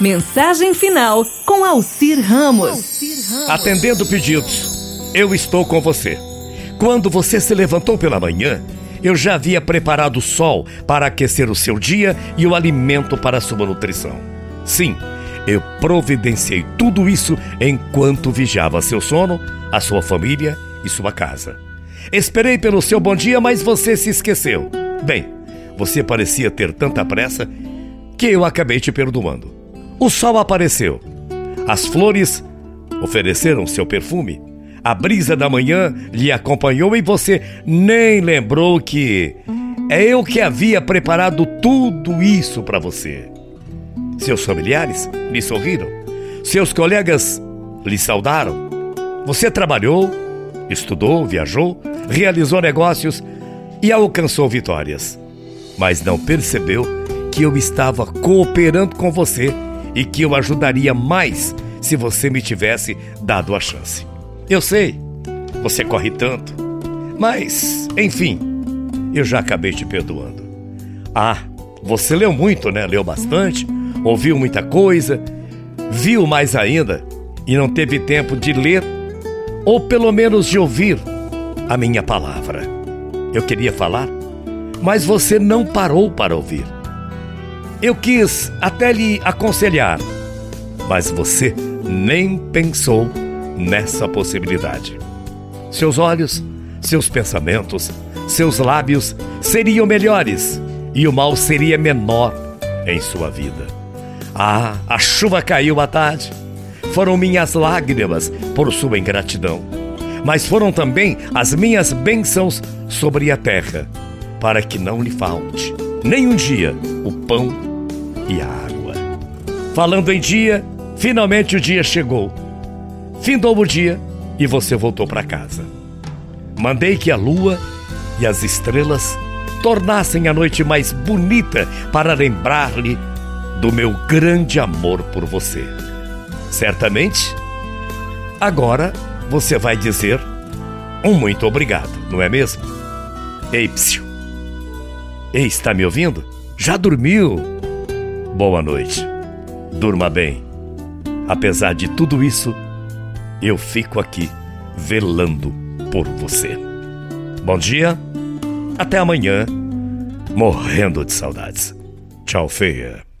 Mensagem final com Alcir Ramos. Atendendo pedidos, eu estou com você. Quando você se levantou pela manhã, eu já havia preparado o sol para aquecer o seu dia e o alimento para a sua nutrição. Sim, eu providenciei tudo isso enquanto vigiava seu sono, a sua família e sua casa. Esperei pelo seu bom dia, mas você se esqueceu. Bem, você parecia ter tanta pressa que eu acabei te perdoando. O sol apareceu. As flores ofereceram seu perfume. A brisa da manhã lhe acompanhou e você nem lembrou que é eu que havia preparado tudo isso para você. Seus familiares lhe sorriram. Seus colegas lhe saudaram. Você trabalhou, estudou, viajou, realizou negócios e alcançou vitórias. Mas não percebeu que eu estava cooperando com você e que eu ajudaria mais se você me tivesse dado a chance. Eu sei, você corre tanto, mas, enfim, eu já acabei te perdoando. Ah, você leu muito, né? Leu bastante, ouviu muita coisa, viu mais ainda e não teve tempo de ler ou pelo menos de ouvir a minha palavra. Eu queria falar, mas você não parou para ouvir. Eu quis até lhe aconselhar, mas você nem pensou nessa possibilidade. Seus olhos, seus pensamentos, seus lábios seriam melhores e o mal seria menor em sua vida. Ah, a chuva caiu à tarde. Foram minhas lágrimas por sua ingratidão, mas foram também as minhas bênçãos sobre a terra, para que não lhe falte nem um dia o pão e a água. Falando em dia, finalmente o dia chegou. Findou o dia e você voltou para casa. Mandei que a lua e as estrelas tornassem a noite mais bonita para lembrar-lhe do meu grande amor por você. Certamente, agora você vai dizer um muito obrigado, não é mesmo? Ei, psiu. Ei, está me ouvindo? Já dormiu? Boa noite. Durma bem. Apesar de tudo isso, eu fico aqui velando por você. Bom dia. Até amanhã. Morrendo de saudades. Tchau, feia.